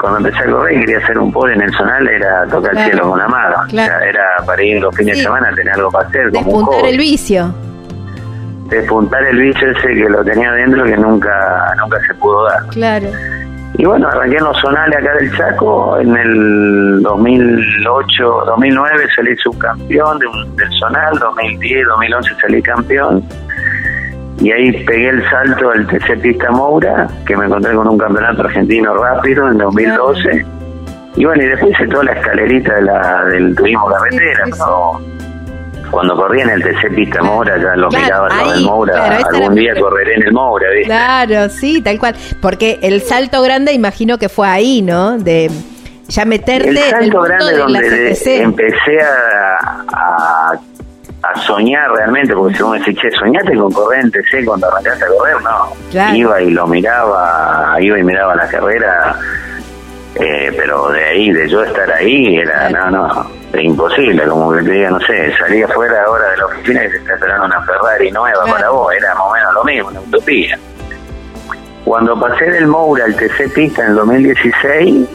cuando empecé a correr quería hacer un pole en el zonal era tocar el cielo con la mano. O sea, era para ir los fines de semana, tener algo para hacer. Despuntar el vicio. Despuntar el vicio ese que lo tenía dentro que nunca, nunca se pudo dar. Claro. Y bueno, arranqué en los zonales acá del Chaco. En el 2008, 2009 salí subcampeón de del zonal. 2010, 2011 salí campeón y ahí pegué el salto al TC Pista Moura, que me encontré con un campeonato argentino rápido en 2012. Y bueno, y después hice toda la escalerita de la, del turismo carretera, Cuando corría en el TC Pista Moura, ya lo miraba todo el Moura. Algún día correré en el Moura, ¿viste? Claro, sí, tal cual. Porque el salto grande, imagino que fue ahí, ¿no? De ya meterte el salto grande donde empecé a a soñar realmente, porque si vos me decís, che, soñate con corriente, sé, cuando arrancaste a correr, no. Iba y lo miraba, iba y miraba la carrera, eh, pero de ahí, de yo estar ahí, era, no, no, imposible, como que te diga, no sé, salía fuera ahora de la oficina y se está esperando una Ferrari nueva para vos, era más o menos lo mismo, una utopía. Cuando pasé del Moura al TC Pista en el 2016,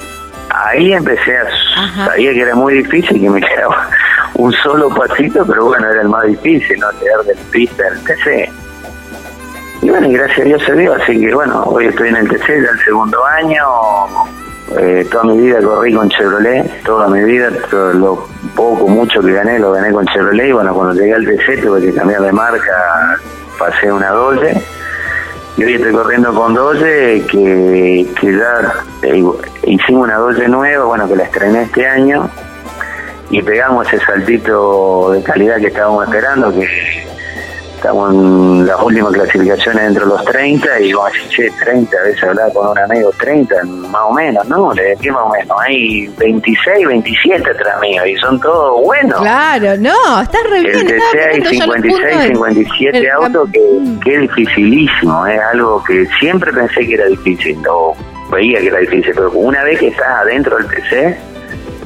ahí empecé a, sabía que era muy difícil, que me quedaba un solo pasito, pero bueno, era el más difícil, ¿no? Quedar del pista del TC. Y bueno, y gracias a Dios se dio, así que bueno, hoy estoy en el TC ya el segundo año. Eh, toda mi vida corrí con Chevrolet, toda mi vida, lo poco, mucho que gané, lo gané con Chevrolet. Y bueno, cuando llegué al TC tuve que cambiar de marca, pasé una Dodge. Y hoy estoy corriendo con Dodge, que, que ya eh, hicimos una Dodge nueva, bueno, que la estrené este año y pegamos ese saltito de calidad que estábamos esperando, que estamos en las últimas clasificaciones dentro de los 30 y vamos a decir, che, 30, a veces hablaba con un amigo, 30, más o menos, ¿no? Le decía más o menos, hay 26, 27 atrás mío y son todos buenos. Claro, no, estás re bien. El TC hay 56, 57 autos que, que, es dificilísimo, es algo que siempre pensé que era difícil, o veía que era difícil, pero una vez que estás adentro del TC,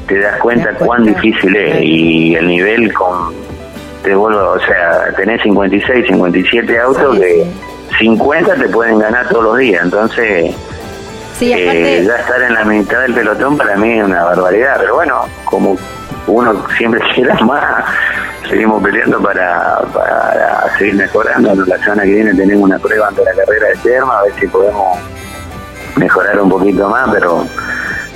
te das cuenta cuán difícil es y el nivel con te vuelvo, o sea, tenés 56, 57 autos que 50 te pueden ganar todos los días, entonces Sí, Eh, ya estar en la mitad del pelotón para mí es una barbaridad, pero bueno, como uno siempre quiere más, seguimos peleando para, para seguir mejorando. La semana que viene tenemos una prueba ante la carrera de Terma, a ver si podemos mejorar un poquito más, pero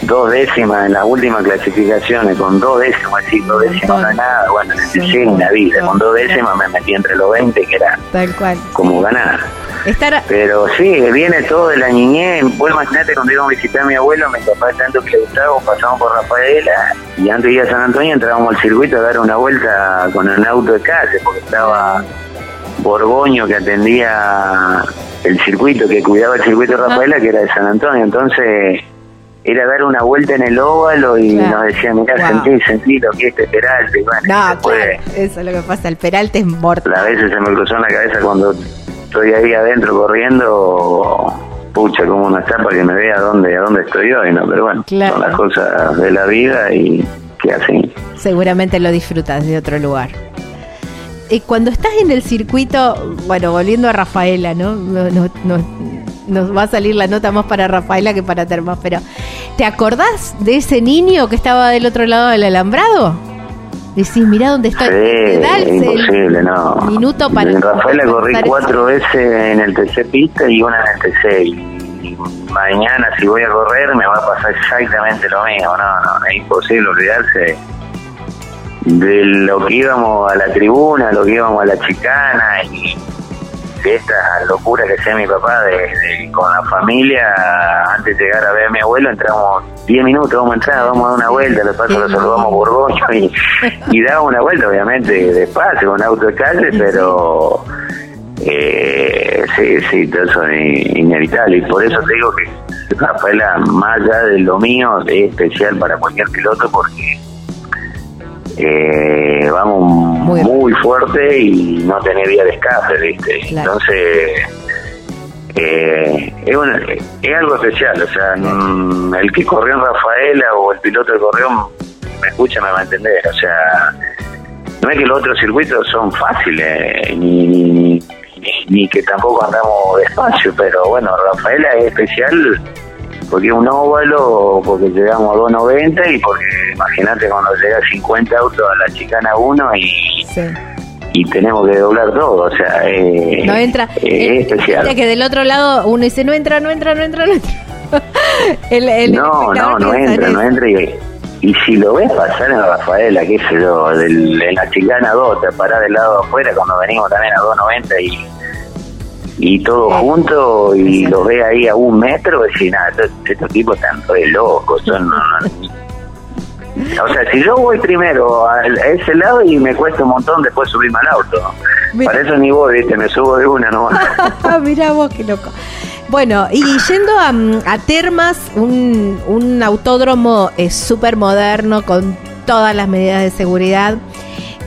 dos décimas en las últimas clasificaciones, con dos décimas, sí, dos décimas no es nada, bueno, en el TC una vida, con dos décimas me metí entre los 20, que era tal cual. como ganar. Estar, Pero sí, viene todo de la niñez. Vos imaginate cuando íbamos a visitar a mi abuelo, me papá tanto que le gustaba, pasamos por Rafaela y antes de ir a San Antonio entrábamos al circuito a dar una vuelta con un auto de calle porque estaba Borgoño que atendía el circuito, que cuidaba el circuito de Rafaela, que era de San Antonio. Entonces era dar una vuelta en el óvalo y Claro. nos decían, mirá, Wow. sentí, sentí lo que es este Peralta. Y bueno, no, claro, eso es lo que pasa. El Peralta es mortal. a veces se me cruzó en la cabeza cuando estoy ahí adentro corriendo, pucha, cómo no está para que me vea dónde, a dónde estoy hoy, ¿no? Pero bueno, Claro. son las cosas de la vida y que así. Seguramente lo disfrutas de otro lugar. Y cuando estás en el circuito, bueno, volviendo a Rafaela, ¿no? No- no- no- nos va a salir la nota más para Rafaela que para Termas, pero ¿te acordás de ese niño que estaba del otro lado del alambrado? Decís, mirá dónde está. Sí, el- imposible, no. Minuto para. En Rafaela corrí cuatro veces en el TC pista y una en el TC. Y mañana si voy a correr me va a pasar exactamente lo mismo. No, no, es imposible olvidarse de lo que íbamos a la tribuna, lo que íbamos a la chicana y de esta locura que hacía mi papá de, de- con la familia antes de llegar a ver a mi abuelo entramos 10 minutos vamos a entrar vamos a dar una vuelta de paso lo saludamos por Borgoño y, y daba una vuelta obviamente despacio con auto de calle pero eh, sí sí todo eso es inevitable. Y por eso te digo que Rafaela más allá de lo mío es especial para cualquier piloto porque eh, vamos Muy muy, fuerte y no tener vía de escape, ¿viste? Claro. Entonces, eh, es, una- es algo especial, o sea, mm, el que corrió en Rafaela o el piloto que corrió me escucha, me va a entender, o sea, no es que los otros circuitos son fáciles, ni, ni, ni- ni que tampoco andamos despacio, pero bueno, Rafaela es especial porque es un óvalo, porque llegamos a 2.90 y porque imagínate cuando llega 50 autos a la chicana 1 y, Sí. y tenemos que doblar todo, o sea, eh, No entra. eh, es el- especial. que del otro lado uno dice, no entra, no entra, no entra, no entra. El- el no, no, no entra, no entra y, y si lo ves pasar en Rafaela, qué sé yo, del, en la chicana 2, te parás del lado de afuera cuando venimos también a 2.90 y y todo junto y los ve ahí a un metro y nada, estos, estos tipos están re locos, son... no, no". O sea, si yo voy primero a ese lado y me cuesta un montón después subirme al auto. Mira. Para eso ni voy, viste, me subo de una nomás. Mira vos, qué loco. Bueno, y yendo a, a Termas, un, un autódromo es súper moderno con todas las medidas de seguridad.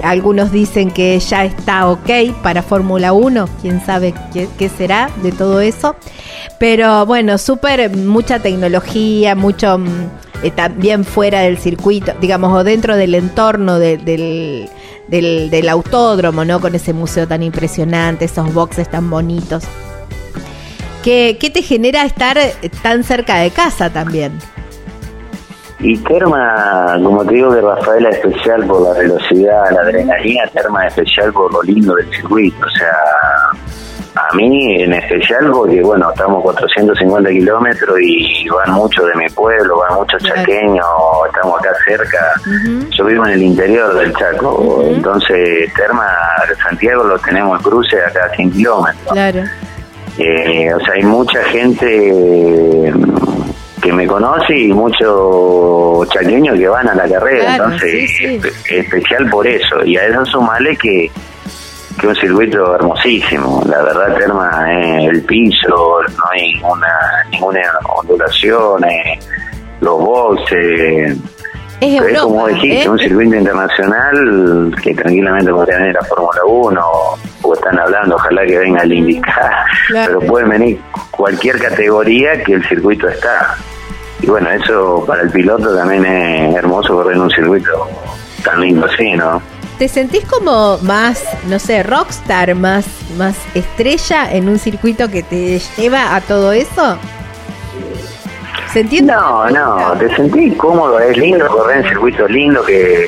Algunos dicen que ya está ok para Fórmula 1, quién sabe qué, qué será de todo eso. Pero bueno, súper mucha tecnología, mucho mm, eh, también fuera del circuito, digamos, o dentro del entorno de- del, del, del autódromo, ¿no? Con ese museo tan impresionante, esos boxes tan bonitos. ¿Qué, qué te genera estar eh, tan cerca de casa también? Y Terma, como te digo, de Rafaela es especial por la velocidad, la adrenalina, Terma es especial por lo lindo del circuito. O sea, a mí en especial porque, bueno, estamos 450 kilómetros y van muchos de mi pueblo, van muchos chaqueños, estamos acá cerca. Yo vivo en el interior del Chaco, entonces Terma, Santiago lo tenemos en cruce acá a 100 kilómetros. Claro. Eh, o sea, hay mucha gente que me conoce y muchos chaqueños que van a la carrera, Claro, entonces sí, sí. espe- especial por eso. Y a eso sumarle que que un circuito hermosísimo, la verdad Terma eh, el piso, no hay ninguna, ninguna ondulación, eh, los boxes, Es Europa. como dijiste, ¿eh? un circuito internacional que tranquilamente podría venir a Fórmula 1 o están hablando, ojalá que venga el IndyCar, Claro. pero pueden venir cualquier categoría que el circuito está. Y bueno, eso para el piloto también es hermoso correr en un circuito tan lindo así, ¿no? ¿Te sentís como más, no sé, rockstar, más, más estrella en un circuito que te lleva a todo eso? No, no, te sentí cómodo, es lindo correr en circuitos lindos que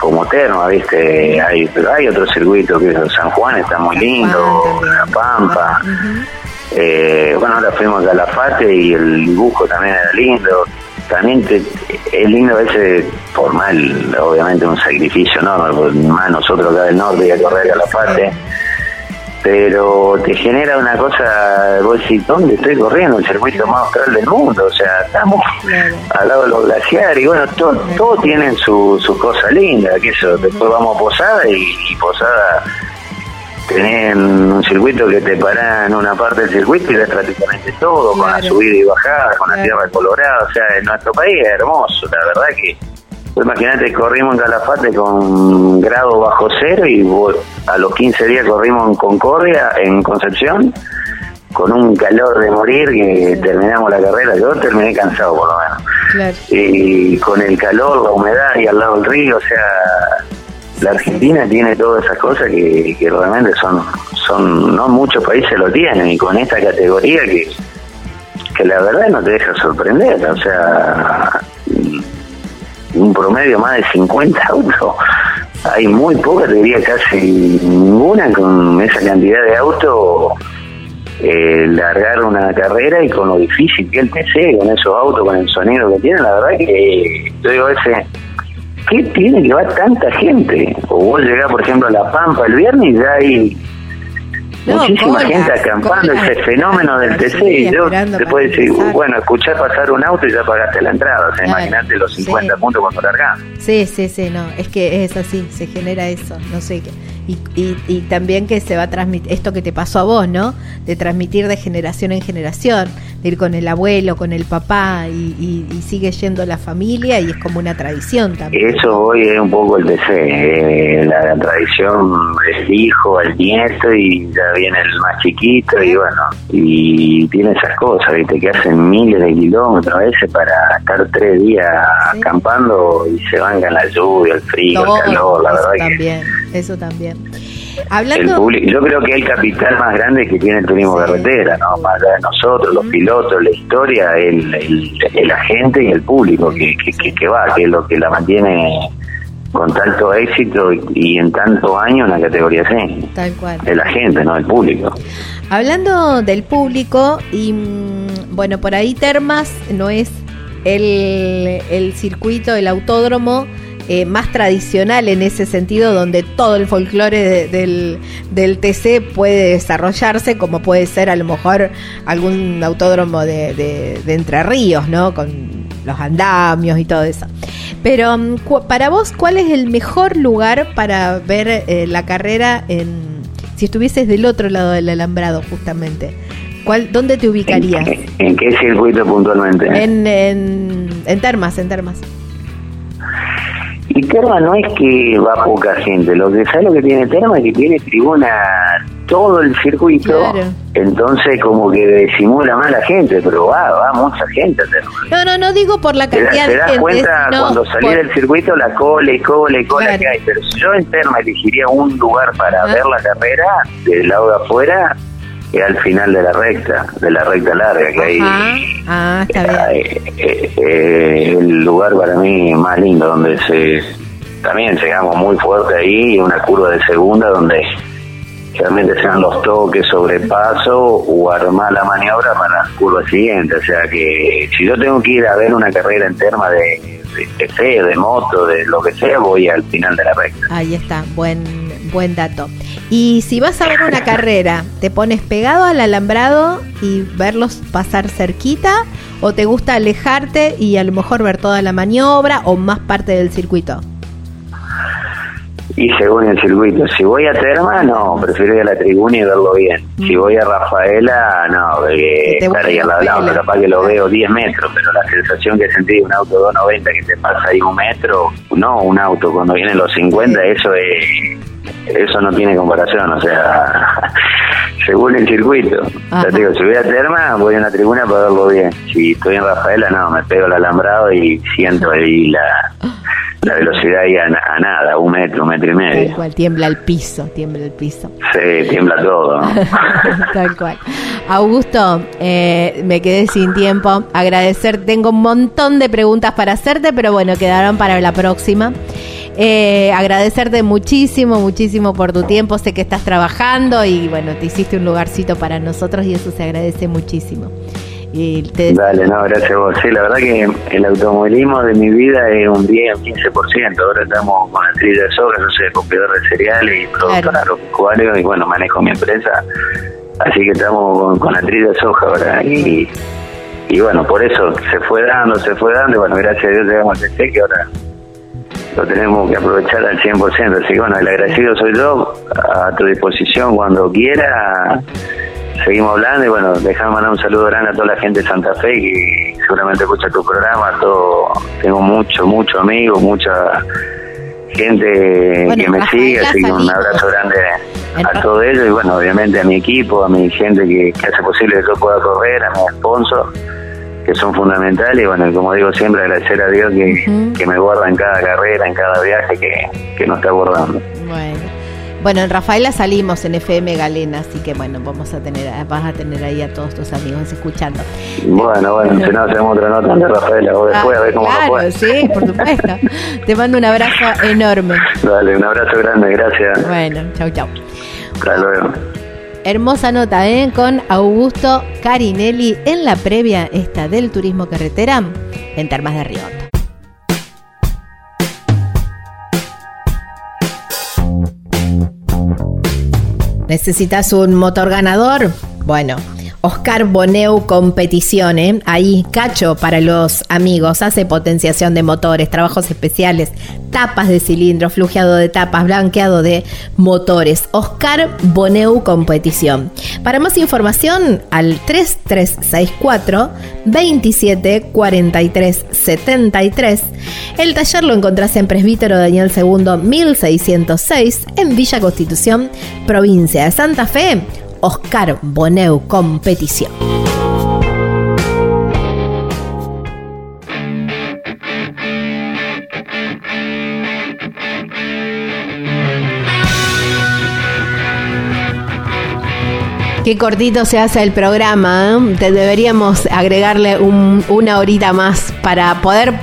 como Terma, ¿viste? Hay, hay otro circuito que es San Juan, está muy lindo, La Pampa. eh, bueno, ahora fuimos a Calafate y el dibujo también era lindo. También te, es lindo a veces, por mal, obviamente un sacrificio, ¿no? Más nosotros acá del norte y a correr a Calafate pero te genera una cosa, vos decís, ¿dónde estoy corriendo? El circuito más austral del mundo, o sea, estamos al lado de los glaciares y bueno, todo, todo tienen su, su cosa linda, que eso, después vamos a Posada y, y Posada tenés un circuito que te para en una parte del circuito y ves prácticamente todo, con la subida y bajada, con la tierra colorada, o sea, en nuestro país es hermoso, la verdad que imagínate, corrimos en Calafate con grado bajo cero y a los 15 días corrimos en Concordia, en Concepción, con un calor de morir que terminamos la carrera. Yo terminé cansado por lo menos. Claro. Y con el calor, la humedad y al lado del río, o sea, la Argentina tiene todas esas cosas que, que realmente son, son, no muchos países lo tienen y con esta categoría que, que la verdad no te deja sorprender, o sea, un promedio más de 50 autos. Hay muy pocas, te diría casi ninguna con esa cantidad de autos eh, largar una carrera y con lo difícil que el TC, con esos autos, con el sonido que tienen, la verdad que yo digo ese, ¿qué tiene que va tanta gente? O vos llegás, por ejemplo, a La Pampa el viernes y ya hay No, muchísima gente acampando, ese fenómeno del TC, y yo te puedo decir, empezar. bueno, escuchar pasar un auto y ya pagaste la entrada, o sea, Claro, imagínate los 50 sí. puntos cuando largás. Sí, sí, sí, no, es que es así, se genera eso, no sé qué. Y, y, y también que se va a transmitir, esto que te pasó a vos, ¿no? De transmitir de generación en generación, de ir con el abuelo, con el papá y, sigue yendo la familia y es como una tradición también. Eso hoy es un poco el TC, eh, la tradición del hijo, el nieto y ya viene el más chiquito y bueno, y tiene esas cosas, ¿viste? que hacen miles de kilómetros a veces para estar tres días acampando y se van la lluvia, el frío, el calor, la verdad que también, eso también. el Hablando, público, yo creo que el capital más grande que tiene el turismo carretera, ¿no? Más allá de nosotros, los pilotos, la historia, el, el, el agente y el público que, que, que, que va, que es lo que la mantiene con tanto éxito y, en tantos años en la categoría C. tal cual. El agente, no el público. Hablando del público, y mm, bueno, por ahí Termas no es el, el circuito, el autódromo eh, más tradicional en ese sentido, donde todo el folclore de- del, del TC puede desarrollarse, como puede ser a lo mejor algún autódromo de, de- de Entre Ríos, ¿no? Con los andamios y todo eso. Pero mm, para vos, ¿cuál es el mejor lugar para ver eh, la carrera en si estuvieses del otro lado del alambrado justamente? ¿Cuál, ¿Dónde te ubicarías? ¿En qué circuito puntualmente? En, en, en Termas, en Termas. Y Terma no es que va poca gente, lo que sabe lo que tiene Terma es que tiene tribuna todo el circuito, Claro. entonces como que simula más la gente, pero va, va mucha gente a Terma. No, no, no digo por la Te, cantidad te de das cuenta cuando salís por- del circuito la cola y cola y cola Claro. que hay, pero si yo en Terma elegiría un lugar para ver la carrera del lado de afuera, es al final de la recta, de la recta larga que hay. Ajá. Ah, está bien. Eh, eh, eh, el lugar para mí más lindo donde se también llegamos muy fuerte ahí y una curva de segunda donde realmente sean los toques sobrepaso o armar la maniobra para la curva siguiente o sea que si yo tengo que ir a ver una carrera en terma de de, de fe, de moto, de lo que sea, voy al final de la recta. Ahí está, buen, buen dato. Y si vas a ver una carrera, ¿te pones pegado al alambrado y verlos pasar cerquita? ¿O te gusta alejarte y a lo mejor ver toda la maniobra o más parte del circuito? Y según el circuito, si voy a Terma, no, prefiero ir a la tribuna y verlo bien. Si voy a Rafaela, no, porque estar ahí al lado, capaz que lo veo 10 metros, pero la sensación que sentí de un auto 290 que te pasa ahí un metro, no, un auto cuando vienen los 50, eso es eso no tiene comparación, o sea, según el circuito. Ajá. Ya te digo, si voy a Terma, voy a la tribuna para verlo bien. Si estoy en Rafaela, no, me pego el alambrado y siento ahí la la velocidad ahí a, a nada, un metro, un metro y medio. Tal cual, tiembla el piso, tiembla el piso. Sí, tiembla todo. ¿no? Tal cual. Augusto, eh, me quedé sin tiempo. Agradecer, tengo un montón de preguntas para hacerte, pero bueno, quedaron para la próxima. Eh, agradecerte muchísimo, muchísimo por tu tiempo. Sé que estás trabajando y bueno, te hiciste un lugarcito para nosotros y eso se agradece muchísimo. Y te Dale, no, gracias a vos. Sí, la verdad que el automovilismo de mi vida es un 10 o 15%. Ahora estamos con la trilla de soja, yo soy comprador de cereales y productor agropecuario y bueno, manejo mi empresa. Así que estamos con, con la trilla de soja ahora. Y, y bueno, por eso se fue dando, se fue dando. Y bueno, gracias a Dios llegamos a este que ahora lo tenemos que aprovechar al 100%. Así que bueno, el agradecido soy yo, a tu disposición cuando quiera. Seguimos hablando y bueno, déjame mandar un saludo grande a toda la gente de Santa Fe que seguramente escucha tu programa. Todo, tengo mucho, mucho amigos, mucha gente Bueno, que me sigue, así que un abrazo grande a Ra- todo ellos y bueno, obviamente a mi equipo, a mi gente que, que hace posible que yo pueda correr, a mis sponsors que son fundamentales y bueno, y como digo siempre agradecer a Dios que, que me guarda en cada carrera, en cada viaje que, que nos está guardando. Bueno. Bueno, en Rafaela salimos en FM Galena, así que bueno, vamos a tener, vas a tener ahí a todos tus amigos escuchando. Bueno, bueno, si no hacemos otra nota de Rafaela, vos después a ver cómo nos claro, fue. sí, por supuesto. Te mando un abrazo enorme. Dale, un abrazo grande, gracias. Bueno, chau, chau. Hasta luego. Hermosa nota, ¿eh? Con Augusto Carinelli en la previa esta del turismo carretera en Termas de Río. ¿Necesitas un motor ganador? Bueno, Oscar Boneu Competición, ¿eh? ahí Cacho para los amigos, hace potenciación de motores, trabajos especiales, tapas de cilindro, flujeado de tapas, blanqueado de motores. Oscar Boneu Competición. Para más información al 3364 27 43 73. El taller lo encontrás en Presbítero Daniel II 1606 en Villa Constitución, provincia de Santa Fe. Oscar Boneu Competición. Qué cortito se hace el programa. ¿eh? Deberíamos agregarle un- una horita más para poder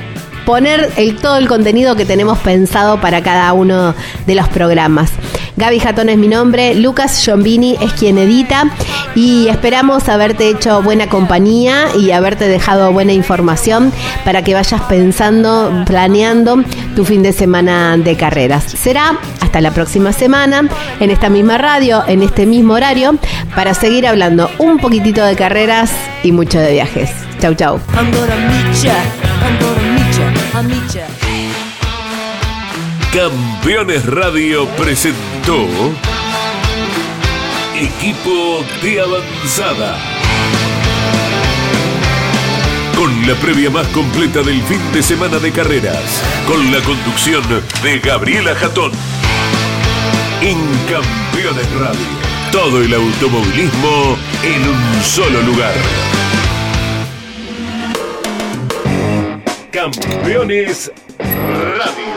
poner el, todo el contenido que tenemos pensado para cada uno de los programas. Gaby Jatón es mi nombre, Lucas Giombini es quien edita y esperamos haberte hecho buena compañía y haberte dejado buena información para que vayas pensando, planeando tu fin de semana de carreras. Será hasta la próxima semana en esta misma radio, en este mismo horario, para seguir hablando un poquitito de carreras y mucho de viajes. Chau, chau. Campeones Radio presentó Equipo de Avanzada. Con la previa más completa del fin de semana de carreras, con la conducción de Gabriela Jatón. En Campeones Radio, todo el automovilismo en un solo lugar. Campeones Radio.